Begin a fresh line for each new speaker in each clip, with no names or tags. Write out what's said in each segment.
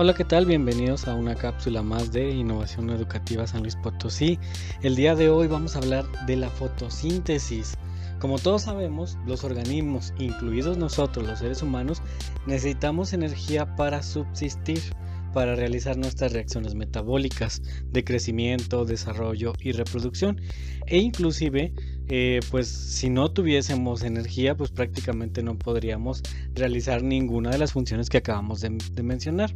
Hola, ¿qué tal? Bienvenidos a una cápsula más de Innovación Educativa San Luis Potosí. El día de hoy vamos a hablar de la fotosíntesis. Como todos sabemos, los organismos, incluidos nosotros, los seres humanos, necesitamos energía para subsistir, para realizar nuestras reacciones metabólicas de crecimiento, desarrollo y reproducción. E inclusive, eh, pues si no tuviésemos energía, pues prácticamente no podríamos realizar ninguna de las funciones que acabamos de mencionar.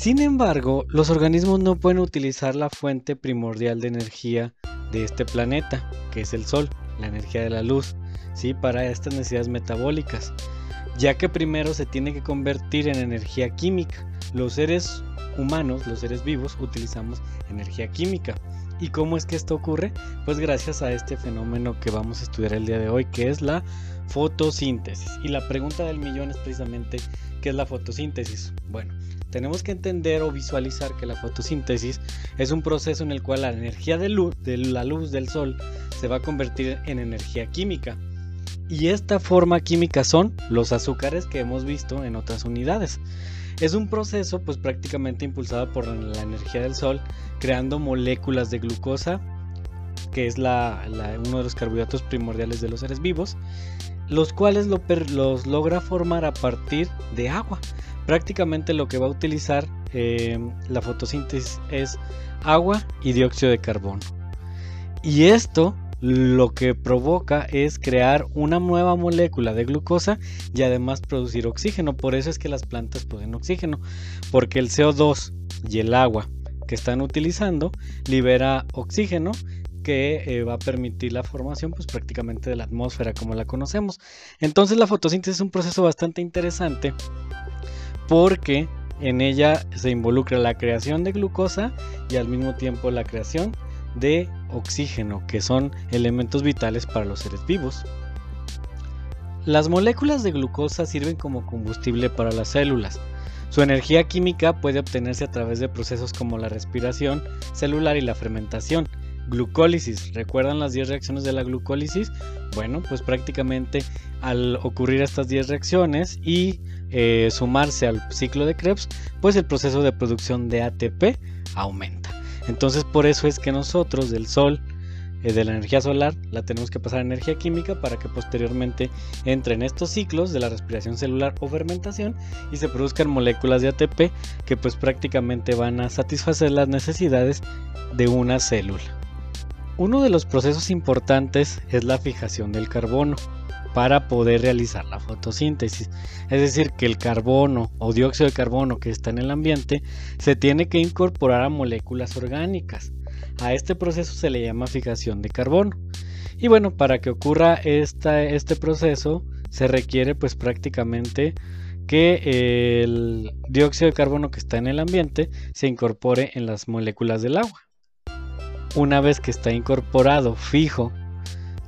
Sin embargo, los organismos no pueden utilizar la fuente primordial de energía de este planeta, que es el Sol, la energía de la luz, ¿sí? para estas necesidades metabólicas, ya que primero se tiene que convertir en energía química. Los seres humanos, los seres vivos, utilizamos energía química. ¿Y cómo es que esto ocurre? Pues gracias a este fenómeno que vamos a estudiar el día de hoy, que es la fotosíntesis. Y la pregunta del millón es precisamente, ¿qué es la fotosíntesis? Bueno, tenemos que entender o visualizar que la fotosíntesis es un proceso en el cual la energía de, luz, de la luz del sol se va a convertir en energía química. Y esta forma química son los azúcares que hemos visto en otras unidades. Es un proceso pues prácticamente impulsado por la energía del sol, creando moléculas de glucosa, que es la, uno de los carbohidratos primordiales de los seres vivos, los cuales los logra formar a partir de agua. Prácticamente lo que va a utilizar eh, la fotosíntesis es agua y dióxido de carbono. Y esto lo que provoca es crear una nueva molécula de glucosa y además producir oxígeno. Por eso es que las plantas pueden oxígeno, porque el CO2 y el agua que están utilizando libera oxígeno que eh, va a permitir la formación pues prácticamente de la atmósfera como la conocemos. Entonces la fotosíntesis es un proceso bastante interesante porque en ella se involucra la creación de glucosa y al mismo tiempo la creación de oxígeno, que son elementos vitales para los seres vivos. Las moléculas de glucosa sirven como combustible para las células. Su energía química puede obtenerse a través de procesos como la respiración celular y la fermentación, glucólisis. ¿Recuerdan las 10 reacciones de la glucólisis? Bueno, pues prácticamente al ocurrir estas 10 reacciones y eh, sumarse al ciclo de Krebs, pues el proceso de producción de ATP aumenta. Entonces por eso es que nosotros del Sol, eh, de la energía solar, la tenemos que pasar a energía química para que posteriormente entre en estos ciclos de la respiración celular o fermentación y se produzcan moléculas de ATP que pues prácticamente van a satisfacer las necesidades de una célula. Uno de los procesos importantes es la fijación del carbono para poder realizar la fotosíntesis. Es decir, que el carbono o dióxido de carbono que está en el ambiente se tiene que incorporar a moléculas orgánicas. A este proceso se le llama fijación de carbono. Y bueno, para que ocurra este proceso se requiere pues prácticamente que el dióxido de carbono que está en el ambiente se incorpore en las moléculas del agua. Una vez que está incorporado fijo,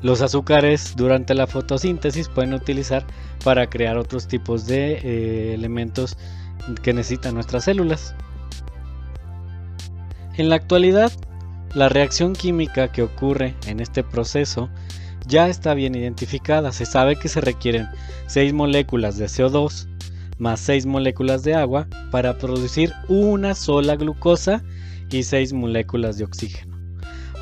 los azúcares durante la fotosíntesis pueden utilizar para crear otros tipos de eh, elementos que necesitan nuestras células. En la actualidad, la reacción química que ocurre en este proceso ya está bien identificada. Se sabe que se requieren 6 moléculas de CO2 más 6 moléculas de agua para producir una sola glucosa y 6 moléculas de oxígeno.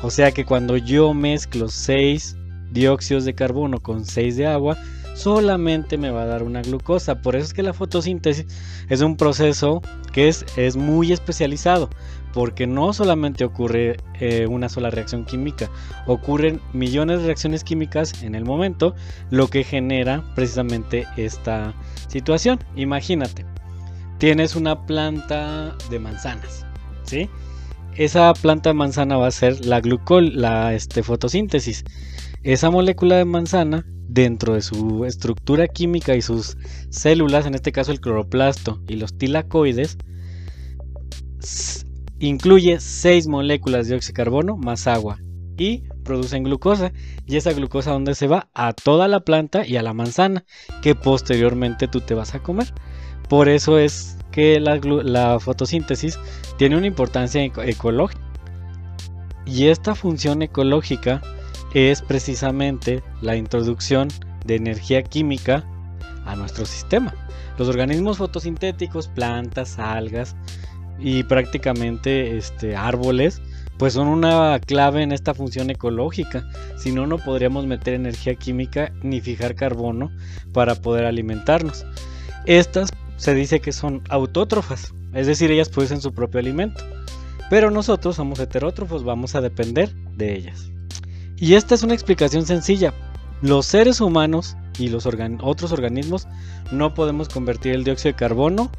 O sea que cuando yo mezclo 6 dióxidos de carbono con 6 de agua, solamente me va a dar una glucosa. Por eso es que la fotosíntesis es un proceso que es, es muy especializado, porque no solamente ocurre eh, una sola reacción química, ocurren millones de reacciones químicas en el momento, lo que genera precisamente esta situación. Imagínate, tienes una planta de manzanas, ¿sí? Esa planta de manzana va a ser la glucol, la este, fotosíntesis. Esa molécula de manzana, dentro de su estructura química y sus células, en este caso el cloroplasto y los tilacoides, incluye 6 moléculas de dióxido de carbono más agua y producen glucosa. Y esa glucosa, ¿dónde se va? A toda la planta y a la manzana, que posteriormente tú te vas a comer. Por eso es que la, fotosíntesis tiene una importancia ecológica. Y esta función ecológica es precisamente la introducción de energía química a nuestro sistema. Los organismos fotosintéticos, plantas, algas y prácticamente este, árboles, pues son una clave en esta función ecológica. Si no, no podríamos meter energía química ni fijar carbono para poder alimentarnos. Estas se dice que son autótrofas, es decir, ellas producen su propio alimento. Pero nosotros somos heterótrofos, vamos a depender de ellas. Y esta es una explicación sencilla. Los seres humanos y los otros organismos no podemos convertir el dióxido de carbono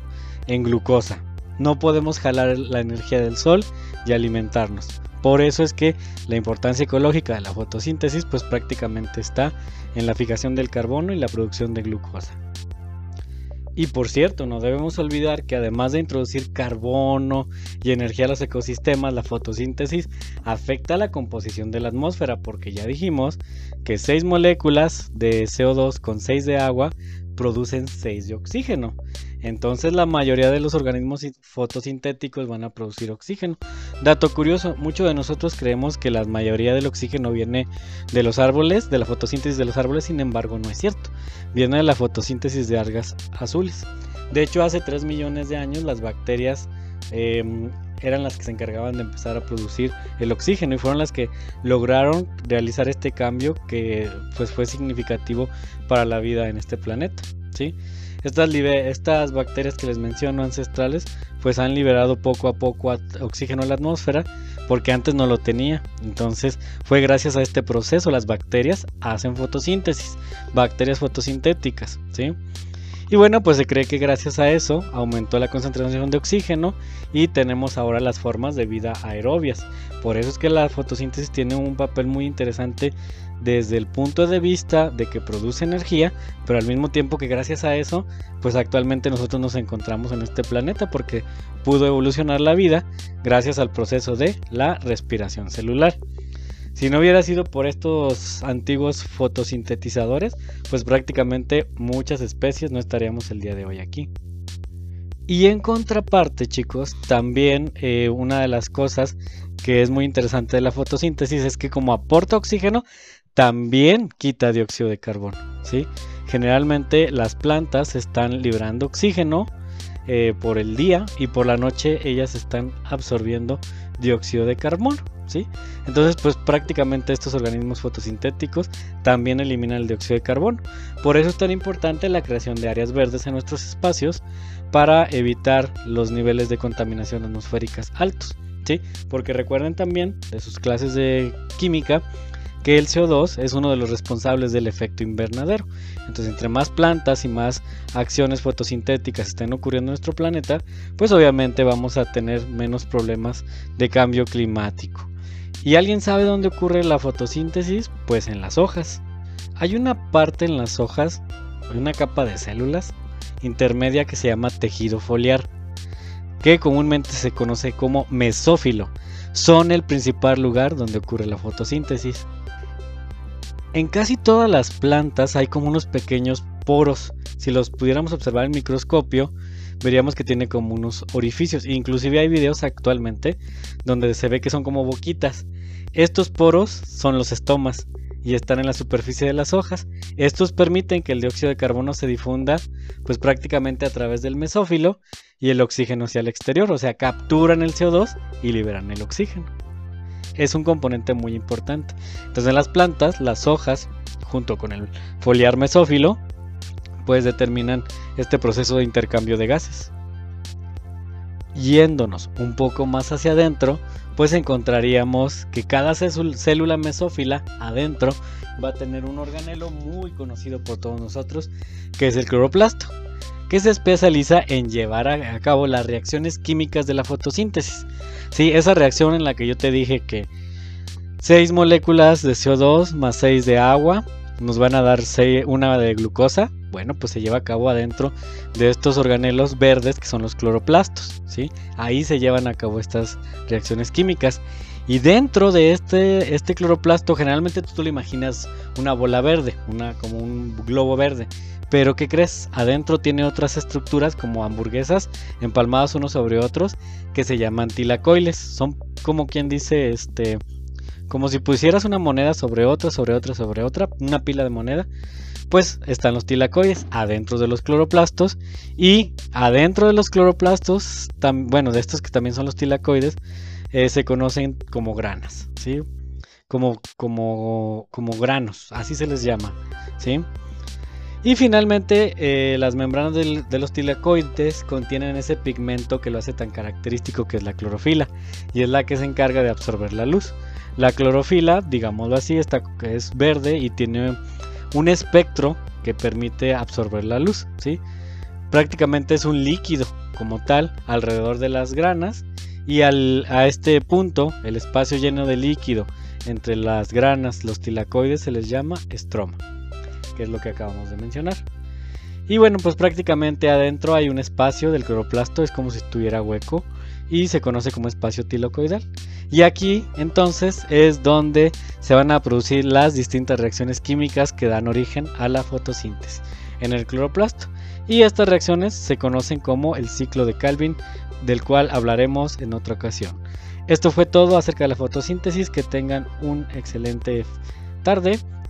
en glucosa. No podemos jalar la energía del sol y alimentarnos. Por eso es que la importancia ecológica de la fotosíntesis pues prácticamente está en la fijación del carbono y la producción de glucosa. Y por cierto, no debemos olvidar que además de introducir carbono y energía a los ecosistemas, la fotosíntesis afecta la composición de la atmósfera, porque ya dijimos que 6 moléculas de CO2 con 6 de agua producen 6 de oxígeno. Entonces la mayoría de los organismos fotosintéticos van a producir oxígeno. Dato curioso, muchos de nosotros creemos que la mayoría del oxígeno viene de los árboles, de la fotosíntesis de los árboles, sin embargo no es cierto. Viene de la fotosíntesis de algas azules. De hecho, hace 3 millones de años las bacterias em, eran las que se encargaban de empezar a producir el oxígeno y fueron las que lograron realizar este cambio que pues, fue significativo para la vida en este planeta. ¿sí? Estas, bacterias que les menciono ancestrales pues han liberado poco a poco oxígeno a la atmósfera porque antes no lo tenía. Entonces fue gracias a este proceso las bacterias hacen fotosíntesis, bacterias fotosintéticas, ¿sí? Y bueno, pues se cree que gracias a eso aumentó la concentración de oxígeno y tenemos ahora las formas de vida aerobias. Por eso es que la fotosíntesis tiene un papel muy interesante desde el punto de vista de que produce energía, pero al mismo tiempo que gracias a eso, pues actualmente nosotros nos encontramos en este planeta porque pudo evolucionar la vida gracias al proceso de la respiración celular. Si no hubiera sido por estos antiguos fotosintetizadores, pues prácticamente muchas especies no estaríamos el día de hoy aquí. Y en contraparte, chicos, también eh, una de las cosas que es muy interesante de la fotosíntesis es que como aporta oxígeno, también quita dióxido de carbono. ¿sí? Generalmente las plantas están liberando oxígeno eh, por el día y por la noche ellas están absorbiendo dióxido de carbono. ¿sí? Entonces, pues prácticamente estos organismos fotosintéticos también eliminan el dióxido de carbono. Por eso es tan importante la creación de áreas verdes en nuestros espacios para evitar los niveles de contaminación atmosféricas altos. ¿sí? Porque recuerden también de sus clases de química que el CO2 es uno de los responsables del efecto invernadero. Entonces, entre más plantas y más acciones fotosintéticas estén ocurriendo en nuestro planeta, pues obviamente vamos a tener menos problemas de cambio climático. ¿Y alguien sabe dónde ocurre la fotosíntesis? Pues en las hojas. Hay una parte en las hojas, una capa de células intermedia que se llama tejido foliar, que comúnmente se conoce como mesófilo. Son el principal lugar donde ocurre la fotosíntesis. En casi todas las plantas hay como unos pequeños poros. Si los pudiéramos observar en microscopio, veríamos que tiene como unos orificios. Inclusive hay videos actualmente donde se ve que son como boquitas. Estos poros son los estomas y están en la superficie de las hojas. Estos permiten que el dióxido de carbono se difunda pues prácticamente a través del mesófilo y el oxígeno hacia el exterior, o sea, capturan el CO2 y liberan el oxígeno es un componente muy importante. Entonces en las plantas, las hojas, junto con el foliar mesófilo, pues determinan este proceso de intercambio de gases. Yéndonos un poco más hacia adentro, pues encontraríamos que cada célula mesófila adentro va a tener un organelo muy conocido por todos nosotros, que es el cloroplasto que se especializa en llevar a, cabo las reacciones químicas de la fotosíntesis. Sí, esa reacción en la que yo te dije que 6 moléculas de CO2 más 6 de agua nos van a dar una de glucosa. Bueno, pues se lleva a cabo adentro de estos organelos verdes que son los cloroplastos. ¿sí? Ahí se llevan a cabo estas reacciones químicas. Y dentro de este, este cloroplasto, generalmente tú, tú lo imaginas una bola verde, una, como un globo verde. Pero ¿qué crees? Adentro tiene otras estructuras como hamburguesas empalmadas unos sobre otros que se llaman tilacoiles. Son como quien dice, este, como si pusieras una moneda sobre otra, sobre otra, sobre otra, una pila de moneda. pues están los tilacoides adentro de los cloroplastos y adentro de los cloroplastos, bueno, de estos que también son los tilacoides, eh, se conocen como granas, ¿sí? Como, como, como granos, así se les llama, ¿sí? Y finalmente, eh, las membranas de los tilacoides contienen ese pigmento que lo hace tan característico que es la clorofila y es la que se encarga de absorber la luz. La clorofila, digámoslo así, está, es verde y tiene un espectro que permite absorber la luz, ¿sí? Prácticamente es un líquido como tal alrededor de las granas y a este punto, el espacio lleno de líquido entre las granas, los tilacoides, se les llama estroma, que es lo que acabamos de mencionar. Y bueno, pues prácticamente adentro hay un espacio del cloroplasto, es como si estuviera hueco y se conoce como espacio tilacoidal. Y aquí entonces es donde se van a producir las distintas reacciones químicas que dan origen a la fotosíntesis en el cloroplasto. Y estas reacciones se conocen como el ciclo de Calvin, del cual hablaremos en otra ocasión. Esto fue todo acerca de la fotosíntesis, que tengan un excelente tarde